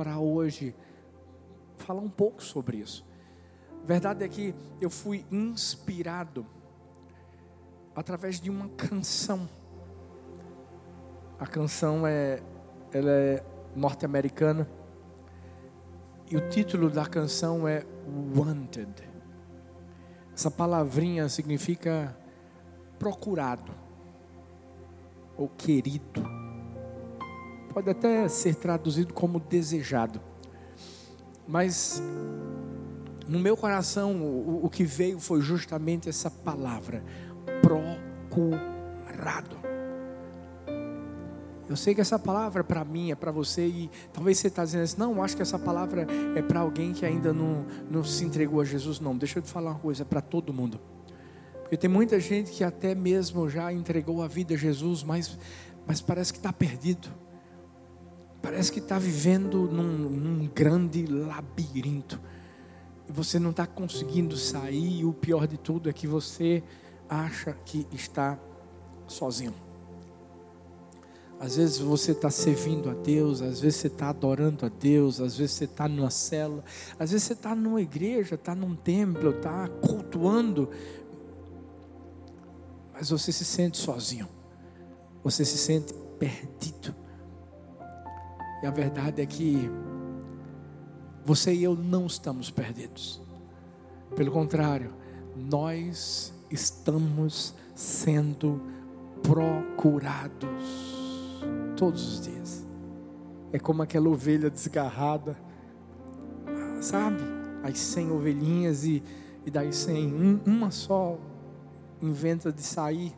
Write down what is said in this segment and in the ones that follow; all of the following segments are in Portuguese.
para hoje falar um pouco sobre isso. A verdade é que eu fui inspirado através de uma canção. A canção é, ela é norte-americana e o título da canção é Wanted. Essa palavrinha significa procurado ou querido. Pode até ser traduzido como desejado. Mas no meu coração o, o que veio foi justamente essa palavra, procurado. Eu sei que essa palavra é para mim, é para você, e talvez você está dizendo assim, não, acho que essa palavra é para alguém que ainda não, não se entregou a Jesus. Não, deixa eu te falar uma coisa, é para todo mundo. Porque tem muita gente que até mesmo já entregou a vida a Jesus, mas, mas parece que está perdido. Parece que está vivendo num, num grande labirinto. E você não está conseguindo sair, e o pior de tudo é que você acha que está sozinho. Às vezes você está servindo a Deus, às vezes você está adorando a Deus, às vezes você está numa cela, às vezes você está numa igreja, está num templo, está cultuando, mas você se sente sozinho, você se sente perdido. E a verdade é que você e eu não estamos perdidos, pelo contrário, nós estamos sendo procurados todos os dias. É como aquela ovelha desgarrada, sabe? As cem ovelhinhas e, e daí cem, um, uma só inventa de sair.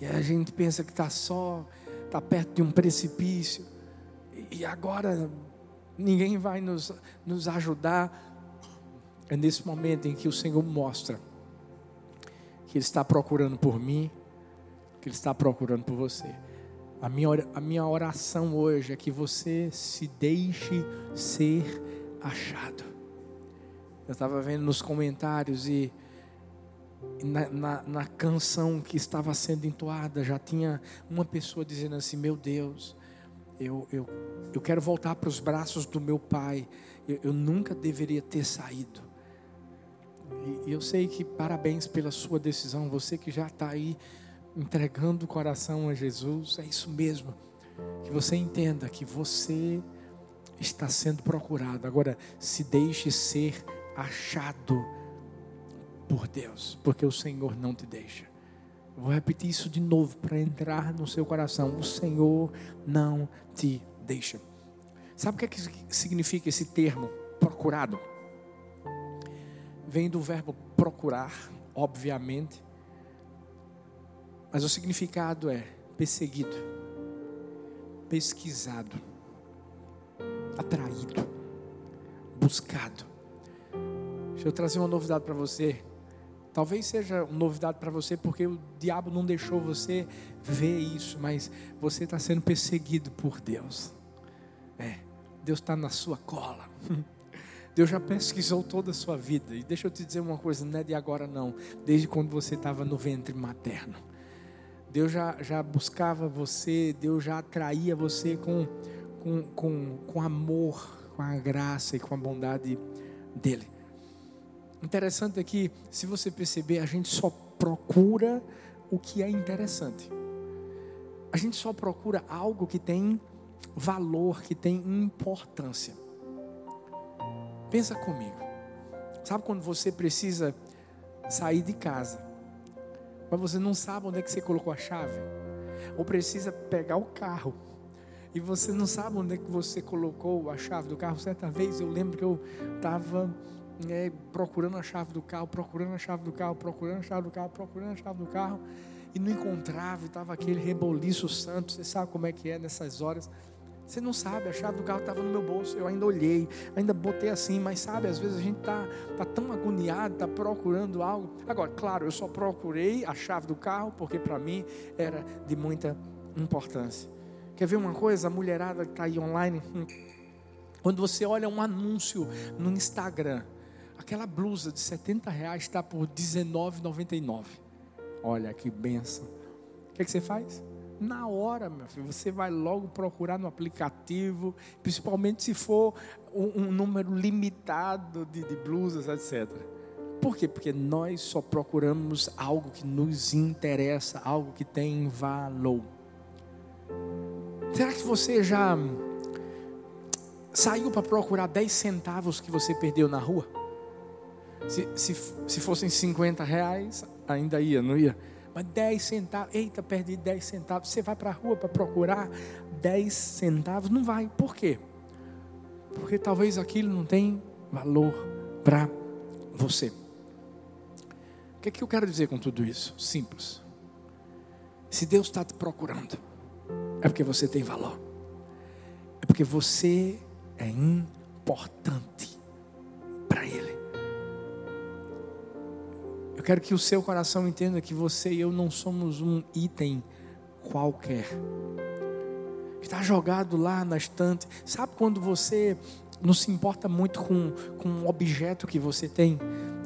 E a gente pensa que está só, está perto de um precipício. E agora ninguém vai nos, nos ajudar. É nesse momento em que o Senhor mostra que Ele está procurando por mim, que Ele está procurando por você. A minha, a minha oração hoje é que você se deixe ser achado. Eu estava vendo nos comentários e na, na, na, canção que estava sendo entoada já tinha uma pessoa dizendo assim: Meu Deus, eu, eu, eu quero voltar para os braços do meu pai. Eu, eu nunca deveria ter saído. E, e eu sei que parabéns pela sua decisão, você que já está aí entregando o coração a Jesus, é isso mesmo. Que você entenda que você está sendo procurado. Agora, se deixe ser achado por Deus, porque o Senhor não te deixa. Vou repetir isso de novo para entrar no seu coração. O Senhor não te deixa. Sabe o que, é que significa esse termo, procurado? Vem do verbo procurar, obviamente, mas o significado é perseguido, pesquisado, atraído, buscado. Deixa eu trazer uma novidade para você. Talvez seja novidade para você porque o diabo não deixou você ver isso, mas você está sendo perseguido por Deus. É, Deus está na sua cola. Deus já pesquisou toda a sua vida. E deixa eu te dizer uma coisa, não é de agora não. Desde quando você estava no ventre materno. Deus já, já buscava você, Deus já atraía você com, com, com, com amor, com a graça e com a bondade dEle. Interessante é que, se você perceber, a gente só procura o que é interessante. A gente só procura algo que tem valor, que tem importância. Pensa comigo. Sabe quando você precisa sair de casa? mas você não sabe onde é que você colocou a chave, ou precisa pegar o carro, e você não sabe onde é que você colocou a chave do carro. Certa vez eu lembro que eu estava é, procurando a chave do carro, procurando a chave do carro, procurando a chave do carro, procurando a chave do carro, e não encontrava, estava aquele reboliço santo, você sabe como é que é nessas horas. Você não sabe, a chave do carro estava no meu bolso, eu ainda olhei, ainda botei assim, mas sabe, às vezes a gente está tá tão agoniado, está procurando algo. Agora, claro, eu só procurei a chave do carro porque para mim era de muita importância. Quer ver uma coisa? A mulherada que está aí online, hum, quando você olha um anúncio no Instagram, aquela blusa de 70 reais está por R$19,99. Olha que benção. O que, é que você faz? Na hora, meu filho, você vai logo procurar no aplicativo, principalmente se for um, um número limitado de, de blusas, etc. Por quê? Porque nós só procuramos algo que nos interessa, algo que tem valor. Será que você já saiu para procurar 10 centavos que você perdeu na rua? Se, se, se fossem 50 reais, ainda ia, não ia? Mas 10 centavos, eita, perdi 10 centavos. Você vai para a rua para procurar 10 centavos? Não vai. Por quê? Porque talvez aquilo não tem valor para você. O que, é que eu quero dizer com tudo isso? Simples. Se Deus está te procurando, é porque você tem valor. É porque você é importante para Ele. Quero que o seu coração entenda que você e eu não somos um item qualquer. Que está jogado lá na estante. Sabe quando você não se importa muito com, com um objeto que você tem?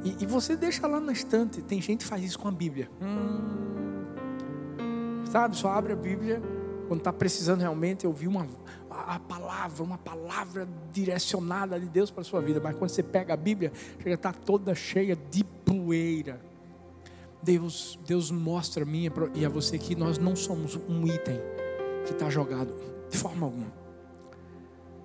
E, e, você deixa lá na estante. Tem gente que faz isso com a Bíblia. Hum, sabe, só abre a Bíblia quando está precisando realmente ouvir uma a palavra, uma palavra direcionada de Deus para a sua vida. Mas quando você pega a Bíblia, chega a estar toda cheia de poeira. Deus, Deus mostra a mim e a você que nós não somos um item que está jogado de forma alguma.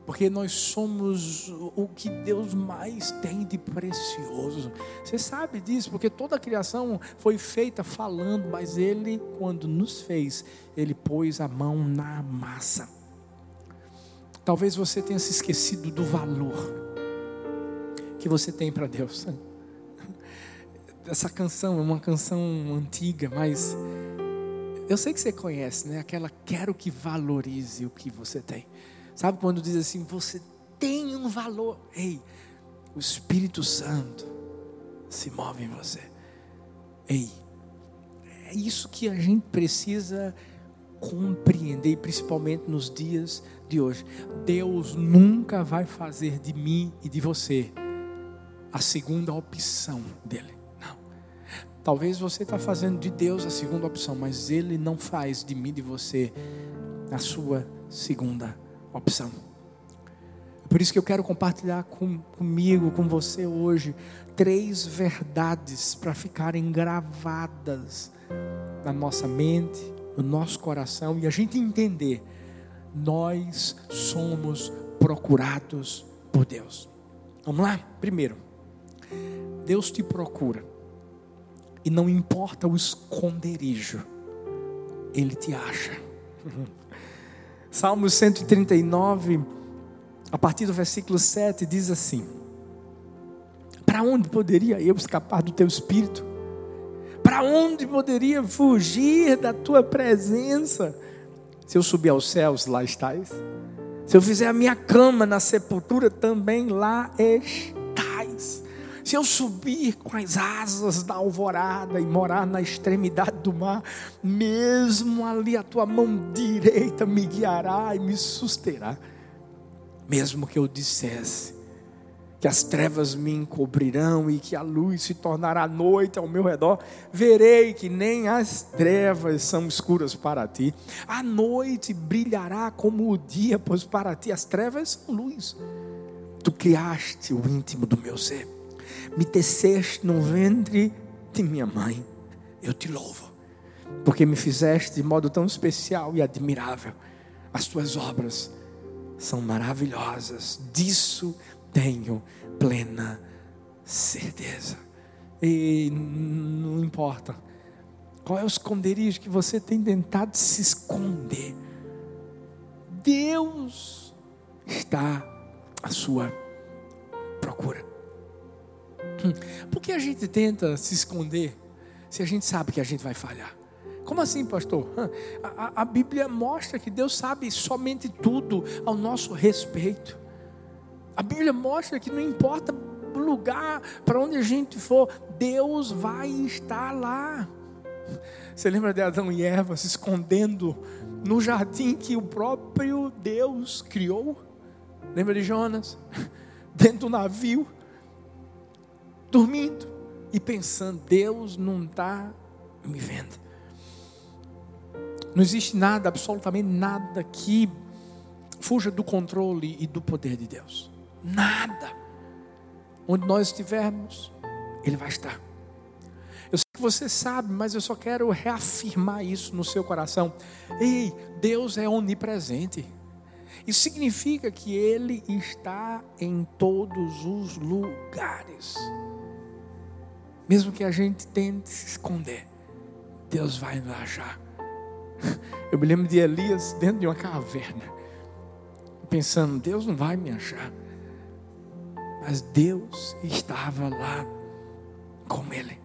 Porque nós somos o que Deus mais tem de precioso. Você sabe disso, porque toda a criação foi feita falando, mas Ele, quando nos fez, Ele pôs a mão na massa. Talvez você tenha se esquecido do valor que você tem para Deus. Essa canção é uma canção antiga, mas eu sei que você conhece, né? Aquela quero que valorize o que você tem. Sabe quando diz assim, você tem um valor. Ei, o Espírito Santo se move em você. Ei, é isso que a gente precisa compreender, principalmente nos dias de hoje. Deus nunca vai fazer de mim e de você a segunda opção dele. Talvez você está fazendo de Deus a segunda opção, mas Ele não faz de mim e de você a sua segunda opção. É por isso que eu quero compartilhar com, comigo, com você hoje, três verdades para ficarem gravadas na nossa mente, no nosso coração e a gente entender nós somos procurados por Deus. Vamos lá? Primeiro, Deus te procura, e não importa o esconderijo, Ele te acha. Salmo 139, a partir do versículo 7, diz assim: Para onde poderia eu escapar do teu espírito? Para onde poderia fugir da tua presença? Se eu subir aos céus, lá estás. Se eu fizer a minha cama na sepultura, também lá estás. Se eu subir com as asas da alvorada e morar na extremidade do mar, mesmo ali a tua mão direita me guiará e me susterá. Mesmo que eu dissesse, que as trevas me encobrirão e que a luz se tornará noite ao meu redor, verei que nem as trevas são escuras para ti. A noite brilhará como o dia, pois para ti as trevas são luz. Tu criaste o íntimo do meu ser, me teceste no ventre de minha mãe. Eu te louvo, porque me fizeste de modo tão especial e admirável. As tuas obras são maravilhosas. Disso tenho plena certeza. E não importa qual é o esconderijo que você tem tentado se esconder. Deus está à sua procura. Hum, por que a gente tenta se esconder se a gente sabe que a gente vai falhar? Como assim, pastor? A, a, a Bíblia mostra que Deus sabe somente tudo ao nosso respeito. A Bíblia mostra que não importa o lugar para onde a gente for, Deus vai estar lá. Você lembra de Adão e Eva se escondendo no jardim que o próprio Deus criou? Lembra de Jonas? Dentro do navio, dormindo e pensando: Deus não está me vendo. Não existe nada, absolutamente nada que fuja do controle e do poder de Deus. Nada. Onde nós estivermos, Ele vai estar. Eu sei que você sabe, mas eu só quero reafirmar isso no seu coração. Ei, Deus é onipresente. Isso significa que Ele está em todos os lugares. Mesmo que a gente tente se esconder, Deus vai nos achar. Eu me lembro de Elias dentro de uma caverna, pensando: Deus não vai me achar. Mas Deus estava lá com ele.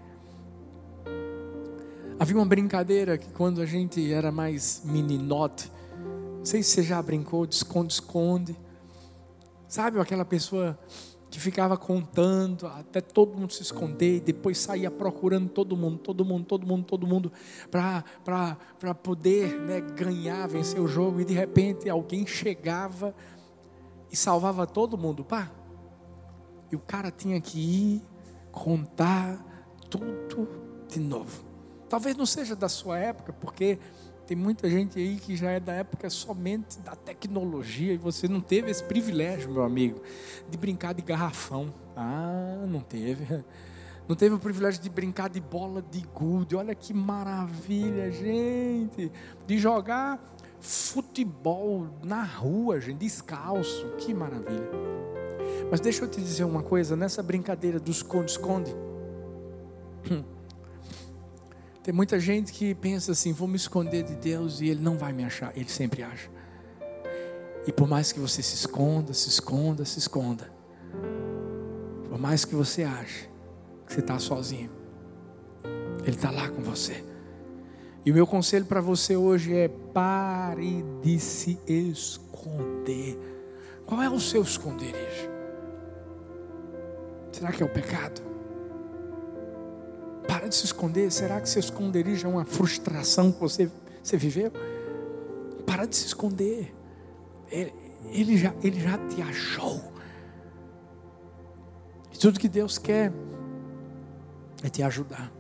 Havia uma brincadeira que quando a gente era mais meninote, não sei se você já brincou de esconde-esconde. Sabe aquela pessoa que ficava contando até todo mundo se esconder e depois saía procurando todo mundo, todo mundo, todo mundo, todo mundo, para poder né, ganhar, vencer o jogo. E de repente alguém chegava e salvava todo mundo. Pá. E o cara tinha que ir contar tudo de novo. Talvez não seja da sua época, porque tem muita gente aí que já é da época somente da tecnologia e você não teve esse privilégio, meu amigo, de brincar de garrafão. Ah, não teve. Não teve o privilégio de brincar de bola de gude. Olha que maravilha, gente. De jogar futebol na rua, gente, descalço. Que maravilha. Mas deixa eu te dizer uma coisa, nessa brincadeira do esconde-esconde. Tem muita gente que pensa assim: vou me esconder de Deus e Ele não vai me achar. Ele sempre acha. E por mais que você se esconda, se esconda, se esconda, por mais que você ache que você está sozinho, Ele está lá com você. E o meu conselho para você hoje é: pare de se esconder. Qual é o seu esconderijo? Será que é o pecado? Para de se esconder. Será que seu esconderijo é uma frustração que você, você viveu? Para de se esconder. Ele, ele, já, ele já te achou. E tudo que Deus quer é te ajudar.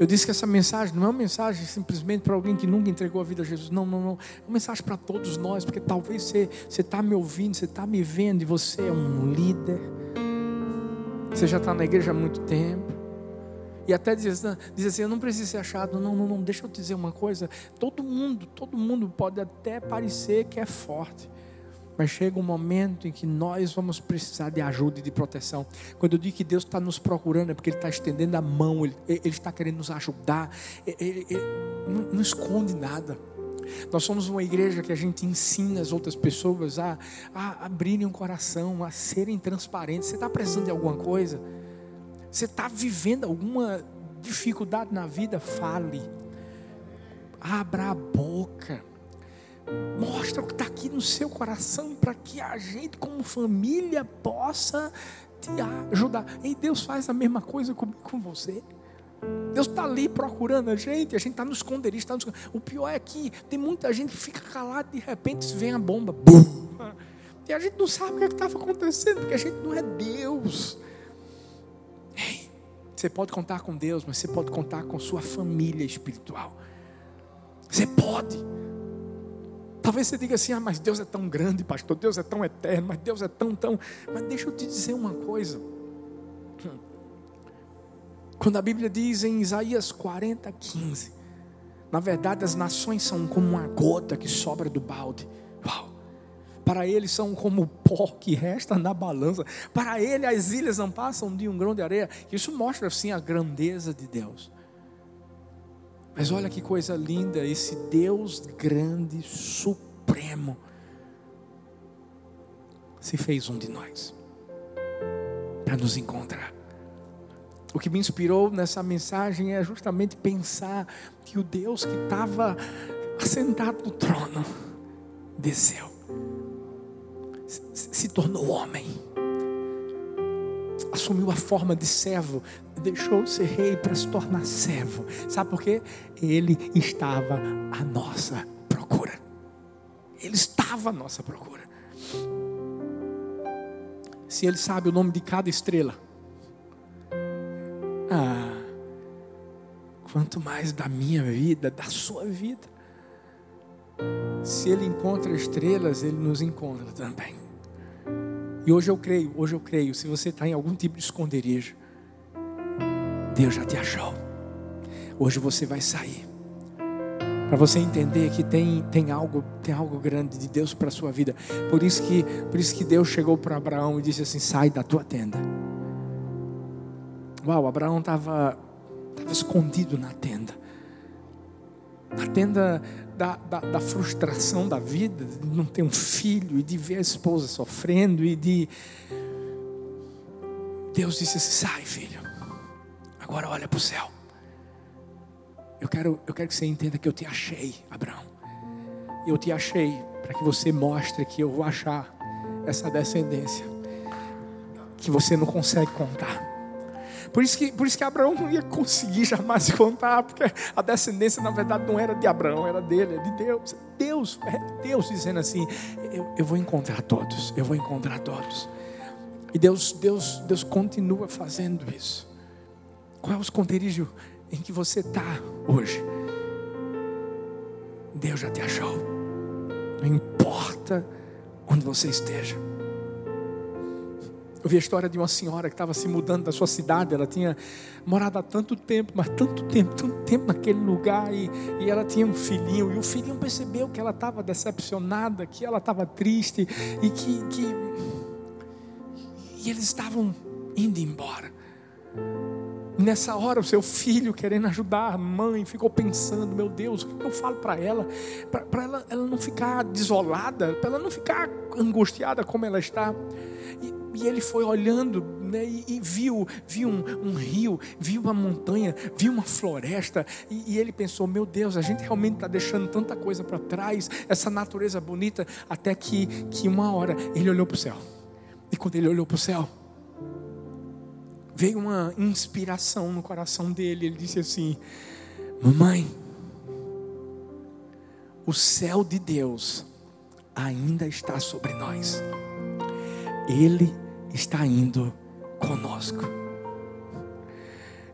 Eu disse que essa mensagem não é uma mensagem simplesmente para alguém que nunca entregou a vida a Jesus. Não, não, não. É uma mensagem para todos nós, porque talvez você está me ouvindo, você está me vendo e você é um líder. Você já está na igreja há muito tempo. E até diz, diz assim: eu não preciso ser achado. Não, não, não. Deixa eu te dizer uma coisa. Todo mundo, todo mundo pode até parecer que é forte. Mas chega um momento em que nós vamos precisar de ajuda e de proteção. Quando eu digo que Deus está nos procurando, é porque Ele está estendendo a mão, Ele, ele está querendo nos ajudar. Ele, ele não, não esconde nada. Nós somos uma igreja que a gente ensina as outras pessoas a, a abrirem o um coração, a serem transparentes. Você está precisando de alguma coisa? Você está vivendo alguma dificuldade na vida? Fale. Abra a boca. Mostra o que está aqui no seu coração para que a gente, como família, possa te ajudar. E Deus faz a mesma coisa comigo, com você. Deus está ali procurando a gente, a gente está no esconderijo. Tá no esconderijo. O pior é que tem muita gente que fica calada, de repente vem a bomba. Bum! E a gente não sabe o que é estava acontecendo, porque a gente não é Deus. Você pode contar com Deus, mas você pode contar com sua família espiritual. Você pode. Talvez você diga assim: ah, mas Deus é tão grande, pastor, Deus é tão eterno, mas Deus é tão, tão. Mas deixa eu te dizer uma coisa. Quando a Bíblia diz em Isaías 40, 15, na verdade as nações são como uma gota que sobra do balde. Uau! Para ele são como o pó que resta na balança. Para ele as ilhas não passam de um grão de areia. Isso mostra assim a grandeza de Deus. Mas olha que coisa linda, esse Deus grande, supremo, se fez um de nós para nos encontrar. O que me inspirou nessa mensagem é justamente pensar que o Deus que estava assentado no trono desceu se tornou homem, assumiu a forma de servo, deixou de ser rei para se tornar servo. Sabe por quê? Ele estava à nossa procura. Ele estava à nossa procura. Se ele sabe o nome de cada estrela, ah, quanto mais da minha vida, da sua vida. Se Ele encontra estrelas, Ele nos encontra também. E hoje eu creio, hoje eu creio, se você está em algum tipo de esconderijo, Deus já te achou. Hoje você vai sair. Para você entender que tem, tem, algo, tem algo grande de Deus para a sua vida. Por isso que, por isso que Deus chegou para Abraão e disse assim: sai da tua tenda. Uau, Abraão estava escondido na tenda. Na tenda da, da, da, frustração da vida, de não ter um filho e de ver a esposa sofrendo e de. Deus disse assim: sai, filho. Agora olha para o céu. Eu quero, eu quero que você entenda que eu te achei, Abraão. Eu te achei para que você mostre que eu vou achar essa descendência que você não consegue contar. Por isso que, por isso que Abraão não ia conseguir jamais contar, porque a descendência na verdade não era de Abraão, era dele, é de Deus. Deus, é Deus dizendo assim: eu, eu vou encontrar todos, eu vou encontrar todos. E Deus, Deus, Deus continua fazendo isso. Qual é o esconderijo em que você está hoje? Deus já te achou. Não importa onde você esteja. Eu vi a história de uma senhora que estava se mudando da sua cidade. Ela tinha morado há tanto tempo, mas tanto tempo, tanto tempo naquele lugar. E, e ela tinha um filhinho. E o filhinho percebeu que ela estava decepcionada, que ela estava triste. E que, que. E eles estavam indo embora. Nessa hora, o seu filho querendo ajudar a mãe ficou pensando: meu Deus, o que eu falo para ela? Para ela, ela não ficar desolada, para ela não ficar angustiada como ela está. E ele foi olhando né, e, e, viu, viu um, um, rio, viu uma montanha, viu uma floresta. E, e ele pensou: meu Deus, a gente realmente está deixando tanta coisa para trás, essa natureza bonita. Até que, que uma hora ele olhou para o céu. E quando ele olhou para o céu, veio uma inspiração no coração dele. Ele disse assim: Mamãe, o céu de Deus ainda está sobre nós. Ele está indo conosco.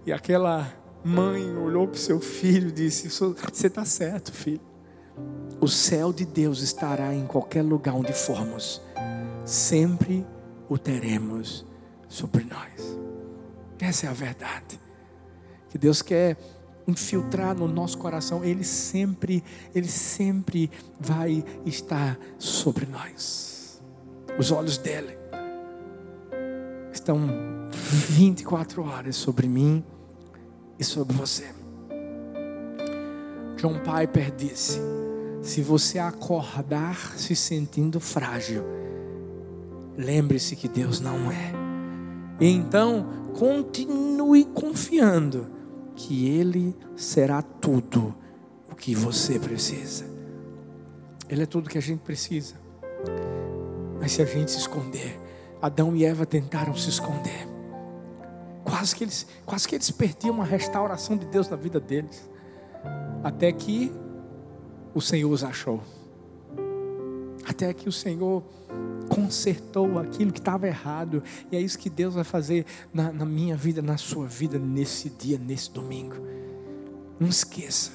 E aquela mãe olhou para o seu filho e disse: Você está certo, filho. O céu de Deus estará em qualquer lugar onde formos, sempre o teremos sobre nós. Essa é a verdade. Que Deus quer infiltrar no nosso coração, Ele sempre, Ele sempre vai estar sobre nós. Os olhos dele estão 24 horas sobre mim e sobre você. John Piper disse: se você acordar se sentindo frágil, lembre-se que Deus não é. Então, continue confiando que Ele será tudo o que você precisa. Ele é tudo que a gente precisa. Mas se a gente se esconder, Adão e Eva tentaram se esconder. Quase que eles, quase que eles perdiam uma restauração de Deus na vida deles. Até que o Senhor os achou. Até que o Senhor consertou aquilo que estava errado. E é isso que Deus vai fazer na, na minha vida, na sua vida, nesse dia, nesse domingo. Não esqueça.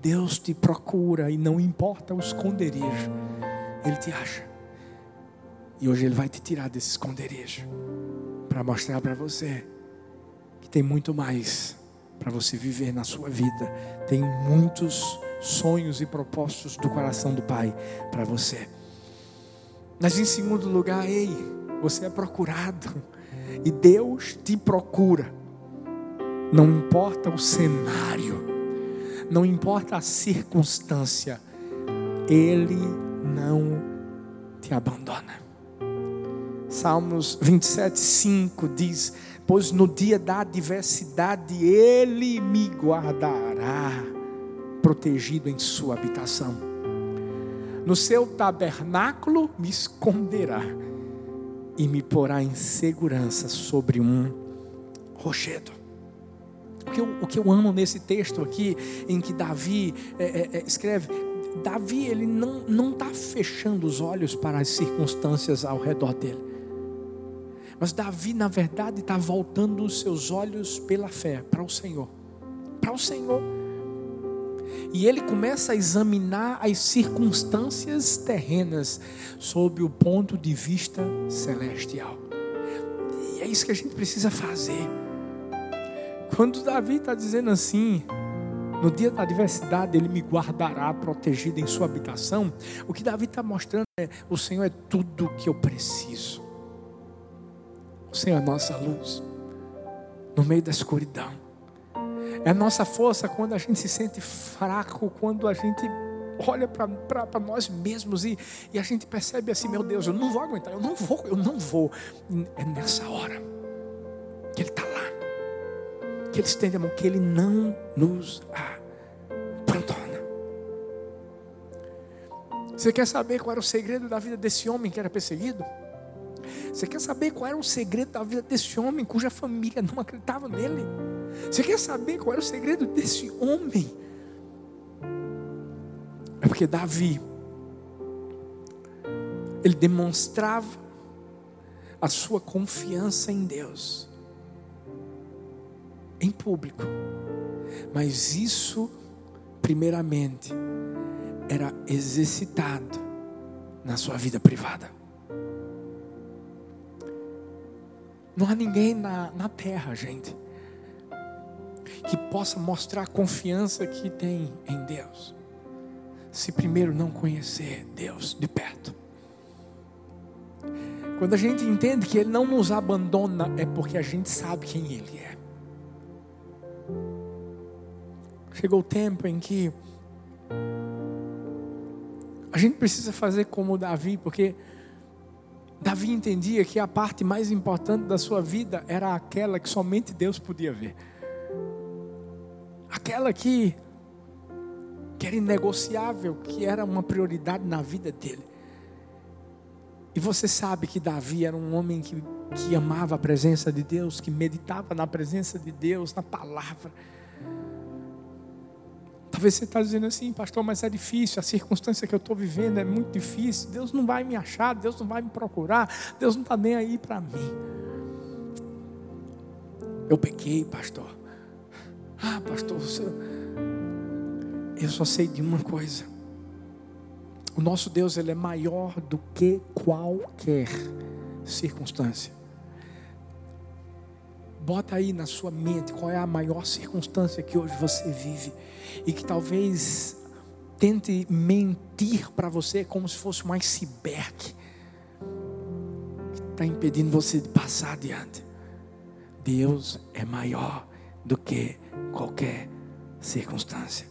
Deus te procura e não importa o esconderijo, Ele te acha. E hoje Ele vai te tirar desse esconderijo para mostrar para você que tem muito mais para você viver na sua vida. Tem muitos sonhos e propósitos do coração do Pai para você. Mas em segundo lugar, ei, você é procurado e Deus te procura. Não importa o cenário, não importa a circunstância, Ele não te abandona. Salmos 27, 5 diz: Pois no dia da adversidade Ele me guardará, protegido em Sua habitação. No seu tabernáculo me esconderá e me porá em segurança sobre um rochedo. O que, eu, o que eu amo nesse texto aqui, em que Davi é, é, é escreve: Davi ele não está fechando os olhos para as circunstâncias ao redor dele. Mas Davi, na verdade, está voltando os seus olhos pela fé para o Senhor. Para o Senhor. E ele começa a examinar as circunstâncias terrenas sob o ponto de vista celestial. E é isso que a gente precisa fazer. Quando Davi está dizendo assim, no dia da adversidade ele me guardará protegido em sua habitação, o que Davi está mostrando é: o Senhor é tudo o que eu preciso. O Senhor é a nossa luz no meio da escuridão. É a nossa força quando a gente se sente fraco, quando a gente olha para nós mesmos e, e a gente percebe assim: meu Deus, eu não vou aguentar, eu não vou, eu não vou. É nessa hora que Ele está lá, que Ele estende a mão, que Ele não nos abandona. Você quer saber qual era o segredo da vida desse homem que era perseguido? Você quer saber qual era o segredo da vida desse homem cuja família não acreditava nele? Você quer saber qual era o segredo desse homem? É porque Davi, ele demonstrava a sua confiança em Deus, em público, mas isso, primeiramente, era exercitado na sua vida privada. Não há ninguém na, na terra, gente, que possa mostrar a confiança que tem em Deus, se primeiro não conhecer Deus de perto. Quando a gente entende que Ele não nos abandona, é porque a gente sabe quem Ele é. Chegou o tempo em que a gente precisa fazer como Davi, porque Davi entendia que a parte mais importante da sua vida era aquela que somente Deus podia ver. Aquela que, que era inegociável, que era uma prioridade na vida dele. E você sabe que Davi era um homem que, que amava a presença de Deus, que meditava na presença de Deus, na palavra. Talvez você está dizendo assim, pastor, mas é difícil, a circunstância que eu estou vivendo é muito difícil. Deus não vai me achar, Deus não vai me procurar, Deus não está nem aí para mim. Eu pequei, pastor. Ah, pastor, você... eu só sei de uma coisa. O nosso Deus ele é maior do que qualquer circunstância. Bota aí na sua mente qual é a maior circunstância que hoje você vive e que talvez tente mentir para você como se fosse um iceberg que está impedindo você de passar adiante. Deus é maior do que qualquer circunstância.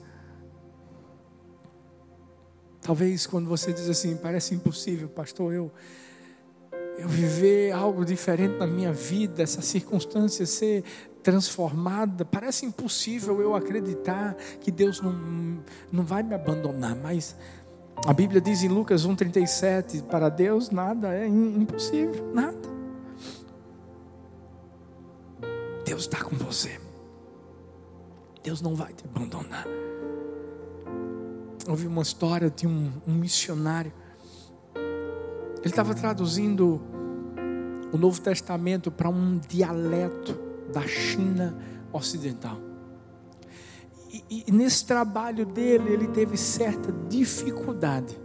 Talvez quando você diz assim, parece impossível, pastor, eu eu viver algo diferente na minha vida, essa circunstância ser transformada, parece impossível eu acreditar que Deus não, não vai me abandonar, mas a Bíblia diz em Lucas 1,37: para Deus nada é impossível, nada. Deus está com você, Deus não vai te abandonar. Eu ouvi uma história de um, um missionário ele estava traduzindo o Novo Testamento para um dialeto da China Ocidental. E, e, nesse trabalho dele, ele teve certa dificuldade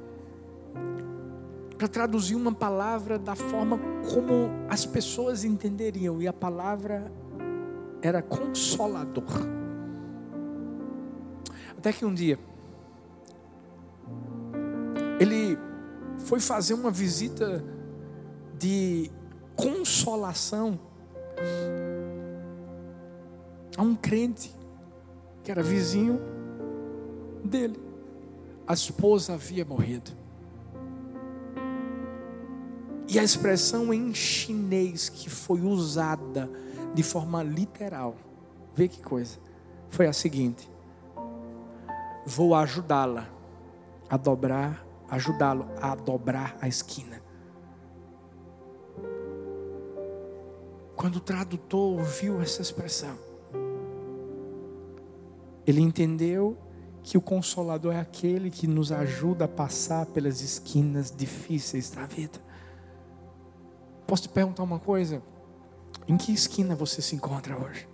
para traduzir uma palavra da forma como as pessoas entenderiam, e a palavra era consolador. Até que um dia, ele foi fazer uma visita de consolação a um crente que era vizinho dele. A esposa havia morrido. E a expressão em chinês que foi usada de forma literal, vê que coisa, foi a seguinte: Vou ajudá-la a dobrar ajudá-lo a dobrar a esquina. Quando o tradutor ouviu essa expressão, ele entendeu que o consolador é aquele que nos ajuda a passar pelas esquinas difíceis da vida. Posso te perguntar uma coisa? Em que esquina você se encontra hoje?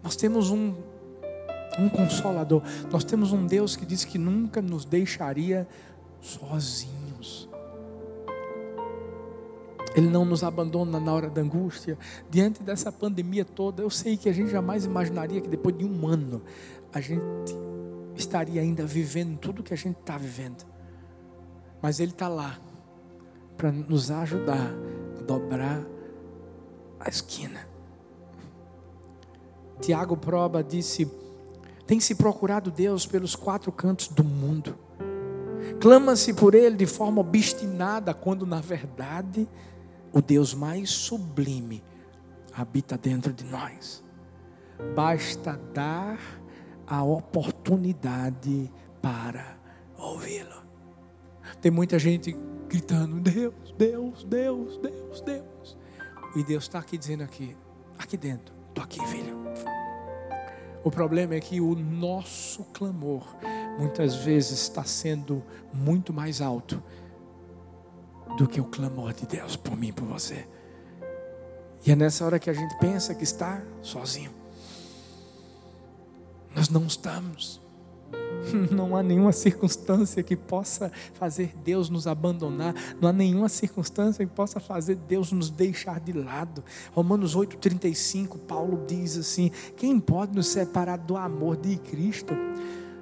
Nós temos um um consolador. Nós temos um Deus que diz que nunca nos deixaria sozinhos. Ele não nos abandona na hora da angústia. Diante dessa pandemia toda, eu sei que a gente jamais imaginaria que depois de um ano a gente estaria ainda vivendo tudo que a gente está vivendo. Mas Ele está lá para nos ajudar a dobrar a esquina. Tiago Proba disse: tem se procurado Deus pelos quatro cantos do mundo. Clama-se por Ele de forma obstinada, quando na verdade o Deus mais sublime habita dentro de nós. Basta dar a oportunidade para ouvi-lo. Tem muita gente gritando: Deus, Deus, Deus, Deus, Deus. E Deus está aqui dizendo aqui, aqui dentro, estou aqui, filho. O problema é que o nosso clamor muitas vezes está sendo muito mais alto do que o clamor de Deus por mim, por você. E é nessa hora que a gente pensa que está sozinho. Nós não estamos. Não há nenhuma circunstância que possa fazer Deus nos abandonar. Não há nenhuma circunstância que possa fazer Deus nos deixar de lado. Romanos 8,35, Paulo diz assim: Quem pode nos separar do amor de Cristo?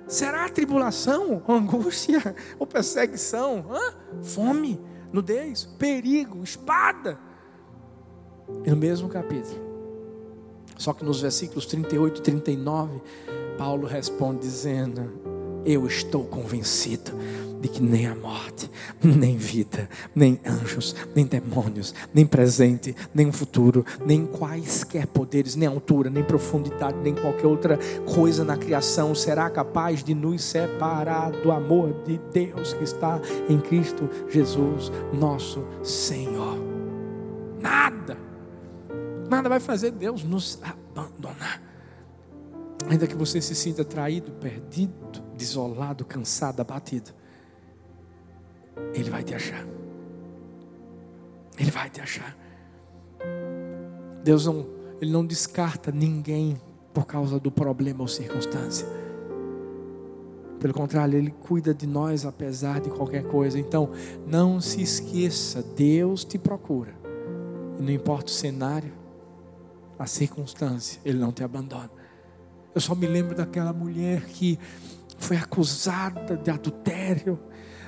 Será tribulação, angústia ou perseguição? Hã? Fome, nudez, perigo, espada. E no mesmo capítulo, só que nos versículos 38 e 39, Paulo responde dizendo: Eu estou convencido de que nem a morte, nem vida, nem anjos, nem demônios, nem presente, nem futuro, nem quaisquer poderes, nem altura, nem profundidade, nem qualquer outra coisa na criação será capaz de nos separar do amor de Deus que está em Cristo Jesus, nosso Senhor. Nada, nada vai fazer Deus nos abandonar. Ainda que você se sinta traído, perdido, desolado, cansado, abatido, Ele vai te achar. Ele vai te achar. Deus não, Ele não descarta ninguém por causa do problema ou circunstância. Pelo contrário, Ele cuida de nós apesar de qualquer coisa. Então, não se esqueça, Deus te procura. E não importa o cenário, a circunstância, Ele não te abandona. Eu só me lembro daquela mulher que foi acusada de adultério.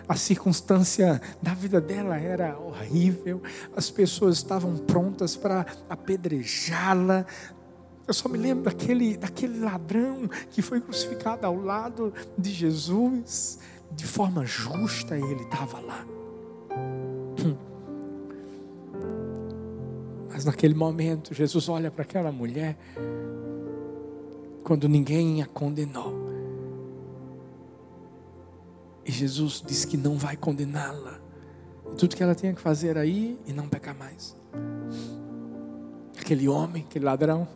A circunstância da vida dela era horrível. As pessoas estavam prontas para apedrejá-la. Eu só me lembro daquele, daquele ladrão que foi crucificado ao lado de Jesus, de forma justa, e ele estava lá. Hum. Mas naquele momento, Jesus olha para aquela mulher quando ninguém a condenou. E Jesus disse que não vai condená-la. Tudo que ela tinha que fazer aí e não pecar mais. Aquele homem, aquele ladrão,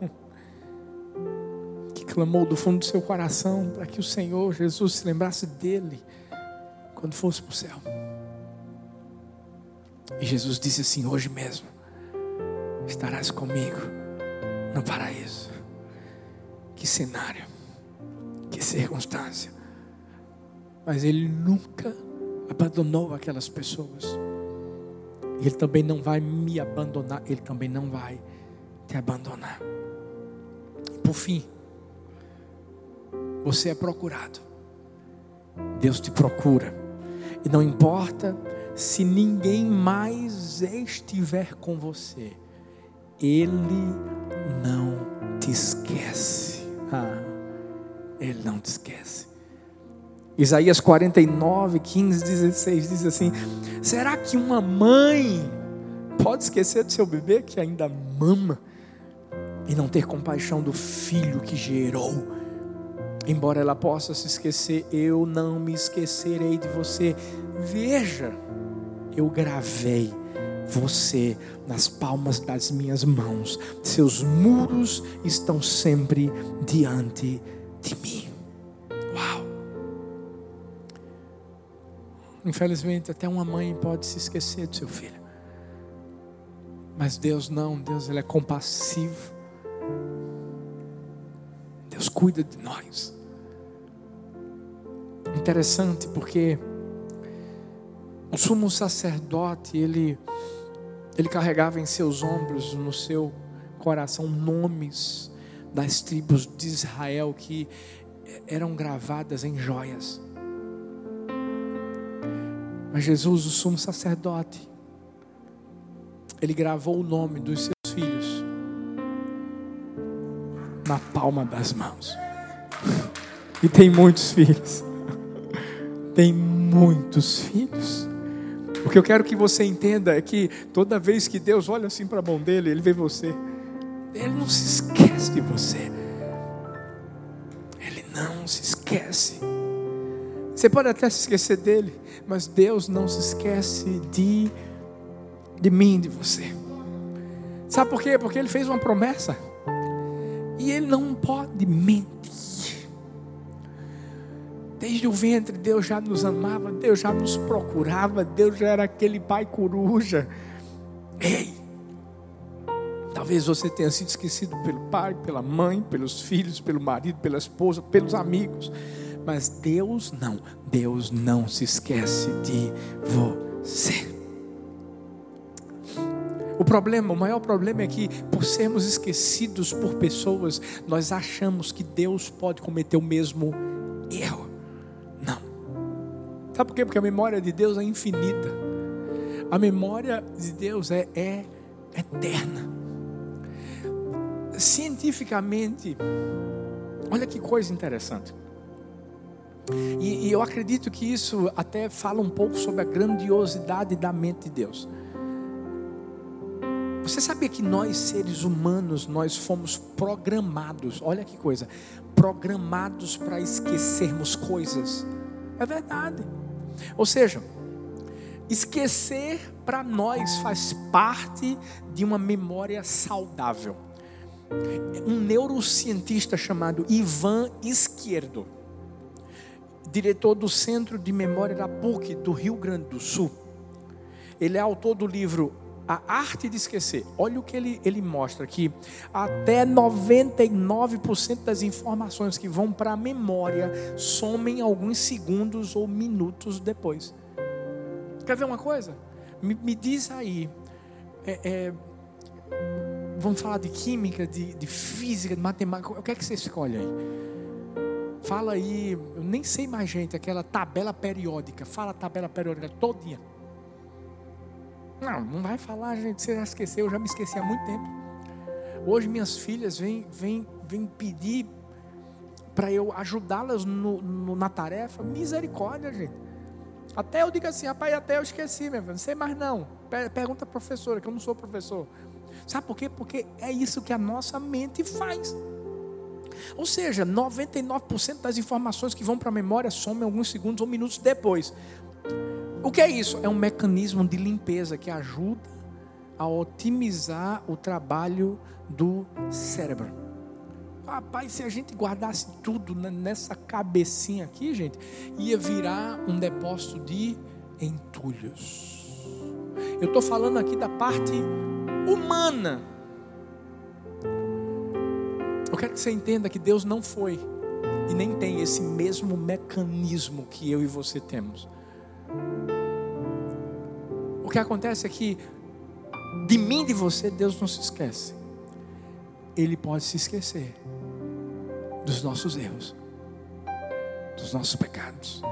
que clamou do fundo do seu coração para que o Senhor Jesus se lembrasse dele quando fosse para o céu. E Jesus disse assim: Hoje mesmo estarás comigo no paraíso. Que cenário, que circunstância. Mas Ele nunca abandonou aquelas pessoas. Ele também não vai me abandonar, Ele também não vai te abandonar. Por fim, você é procurado. Deus te procura. E não importa se ninguém mais estiver com você, Ele não te esquece. Ah, Ele não te esquece. Isaías 49, 15, 16 diz assim: Será que uma mãe pode esquecer do seu bebê que ainda mama e não ter compaixão do filho que gerou? Embora ela possa se esquecer, eu não me esquecerei de você. Veja, eu gravei você nas palmas das minhas mãos. Seus muros estão sempre diante de mim. Uau! Infelizmente, até uma mãe pode se esquecer do seu filho. Mas Deus não, Deus ele é compassivo. Deus cuida de nós. Interessante porque o sumo sacerdote, ele, ele carregava em seus ombros, no seu coração, nomes das tribos de Israel que eram gravadas em joias. Mas Jesus, o sumo sacerdote, ele gravou o nome dos seus filhos na palma das mãos. E tem muitos filhos. Tem muitos filhos. O que eu quero que você entenda é que toda vez que Deus olha assim para a mão dele, ele vê você. Ele não se esquece de você. Ele não se esquece. Você pode até se esquecer dele, mas Deus não se esquece de, de mim, de você. Sabe por quê? Porque ele fez uma promessa. E ele não pode mentir. Desde o ventre, Deus já nos amava, Deus já nos procurava, Deus já era aquele pai coruja. Ei, Talvez você tenha sido esquecido pelo pai, pela mãe, pelos filhos, pelo marido, pela esposa, pelos amigos. Mas Deus não. Deus não se esquece de você. O problema, o maior problema é que, por sermos esquecidos por pessoas, nós achamos que Deus pode cometer o mesmo erro. Sabe por quê? Porque a memória de Deus é infinita. A memória de Deus é, é eterna cientificamente, olha que coisa interessante. E, e, eu acredito que isso até fala um pouco sobre a grandiosidade da mente de Deus. Você sabia que nós seres humanos nós fomos programados? Olha que coisa, programados para esquecermos coisas. É verdade. Ou seja, esquecer para nós faz parte de uma memória saudável um neurocientista chamado Ivan Izquierdo, diretor do Centro de Memória da PUC do Rio Grande do Sul. Ele é autor do livro A Arte de Esquecer. Olha o que ele, ele mostra aqui. Até 99% das informações que vão para a memória somem alguns segundos ou minutos depois. Quer ver uma coisa? Me, me diz aí. É, é, Vamos falar de química, de, de física, de matemática. O que é que você escolhe aí? Fala aí, eu nem sei mais, gente, aquela tabela periódica. Fala a tabela periódica todinha. Não, não vai falar, gente, você já esqueceu, eu já me esqueci há muito tempo. Hoje minhas filhas vêm, vêm, vêm pedir para eu ajudá-las no, no, na tarefa. Misericórdia, gente. Até eu digo assim, rapaz, até eu esqueci, meu filho. Não sei mais não. Pergunta a professora, que eu não sou professor. Sabe por quê? Porque é isso que a nossa mente faz. Ou seja, 99% das informações que vão para a memória somem alguns segundos ou minutos depois. O que é isso? É um mecanismo de limpeza que ajuda a otimizar o trabalho do cérebro. Rapaz, se a gente guardasse tudo nessa cabecinha aqui, gente, ia virar um depósito de entulhos. Eu estou falando aqui da parte humana. Eu quero que você entenda que Deus não foi e nem tem esse mesmo mecanismo que eu e você temos. Que acontece é que de mim e de você Deus não se esquece. Ele pode se esquecer dos nossos erros, dos nossos pecados,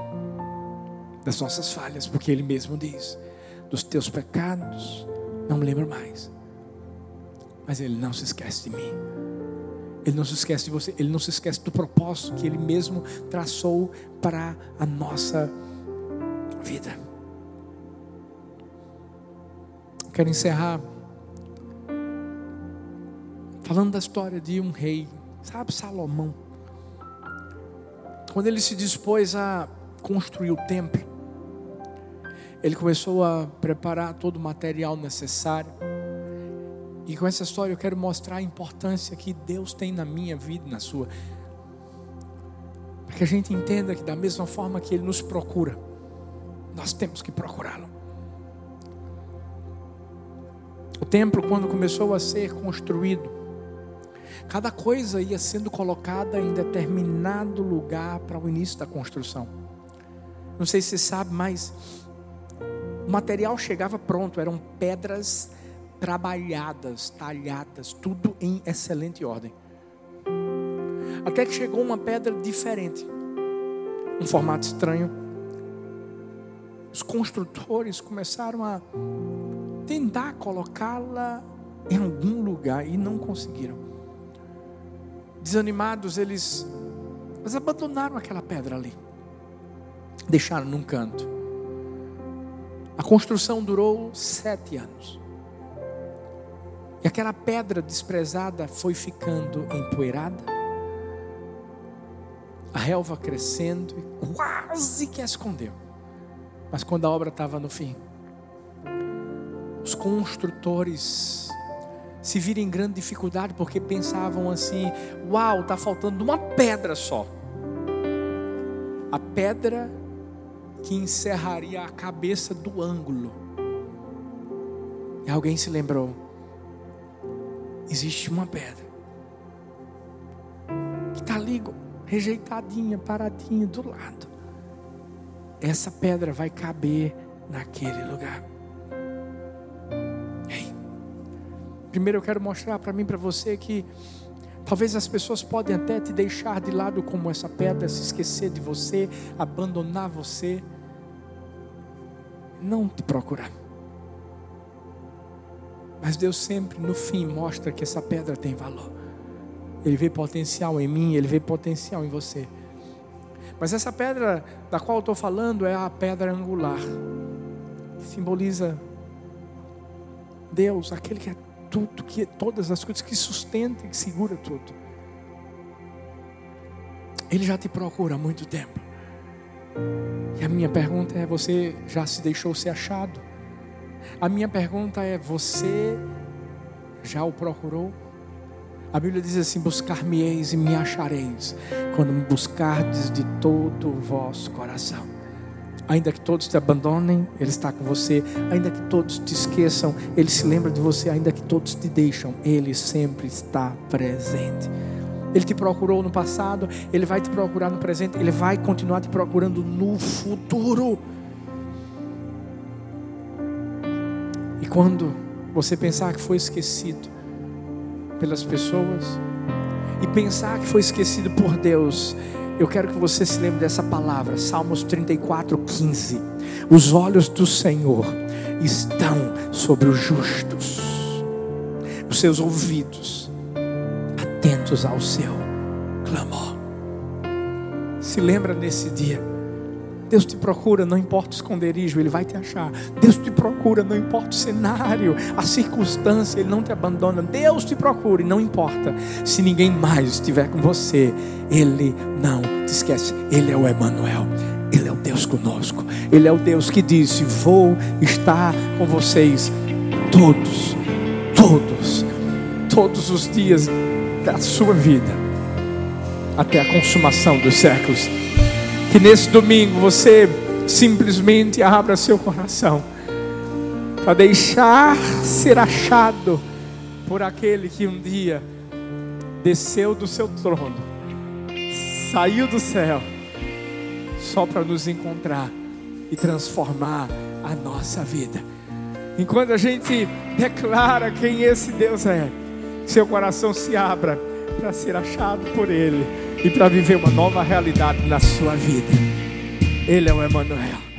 das nossas falhas, porque Ele mesmo diz: dos teus pecados não me lembro mais. Mas Ele não se esquece de mim. Ele não se esquece de você. Ele não se esquece do propósito que Ele mesmo traçou para a nossa vida. Quero encerrar falando da história de um rei, sabe, Salomão. Quando ele se dispôs a construir o templo, ele começou a preparar todo o material necessário. E com essa história eu quero mostrar a importância que Deus tem na minha vida, na sua. Para que a gente entenda que da mesma forma que Ele nos procura, nós temos que procurá-lo. Templo, quando começou a ser construído, Cada coisa ia sendo colocada em determinado lugar para o início da construção. Não sei se você sabe, mas o material chegava pronto, eram pedras trabalhadas, talhadas, tudo em excelente ordem. Até que chegou uma pedra diferente, um formato estranho. Os construtores começaram a tentar colocá-la em algum lugar e não conseguiram. Desanimados, eles, eles abandonaram aquela pedra ali, deixaram num canto. A construção durou sete anos. E aquela pedra desprezada foi ficando empoeirada, a relva crescendo e quase que a escondeu. Mas quando a obra estava no fim, os construtores se viram em grande dificuldade porque pensavam assim: uau, está faltando uma pedra só. A pedra que encerraria a cabeça do ângulo. E alguém se lembrou: existe uma pedra que está ali, rejeitadinha, paradinha do lado. Essa pedra vai caber naquele lugar. Primeiro eu quero mostrar para mim, para você que Talvez as pessoas podem até te deixar de lado como essa pedra, se esquecer de você, abandonar você, não te procurar. Mas Deus sempre, no fim, mostra que essa pedra tem valor. Ele vê potencial em mim, ele vê potencial em você. Mas essa pedra da qual eu estou falando é a pedra angular, que simboliza Deus, aquele que é tudo, que todas as coisas, que sustenta, que segura tudo. Ele já te procura há muito tempo. E a minha pergunta é: você já se deixou ser achado? A minha pergunta é: você já o procurou? A Bíblia diz assim: Buscar-me-eis e me achareis, quando me buscardes de todo o vosso coração. Ainda que todos te abandonem, Ele está com você. Ainda que todos te esqueçam, Ele se lembra de você. Ainda que todos te deixam, Ele sempre está presente. Ele te procurou no passado, Ele vai te procurar no presente, Ele vai continuar te procurando no futuro. quando você pensar que foi esquecido pelas pessoas e pensar que foi esquecido por Deus, eu quero que você se lembre dessa palavra, Salmos 34, 15. Os olhos do Senhor estão sobre os justos, os seus ouvidos atentos ao seu clamor. Se lembra nesse dia Deus te procura, não importa o esconderijo, Ele vai te achar. Deus te procura, não importa o cenário, a circunstância, Ele não te abandona. Deus te procura e não importa se ninguém mais estiver com você, Ele não te esquece. Ele é o Emanuel. Ele é o Deus conosco. Ele é o Deus que disse: Vou estar com vocês todos, todos, todos os dias da sua vida, até a consumação dos séculos. Que nesse domingo você simplesmente abra seu coração para deixar ser achado por aquele que um dia desceu do seu trono, saiu do céu, só para nos encontrar e transformar a nossa vida. Enquanto a gente declara quem esse Deus é, seu coração se abra para ser achado por Ele e para viver uma nova realidade na sua vida. Ele é o Emanuel.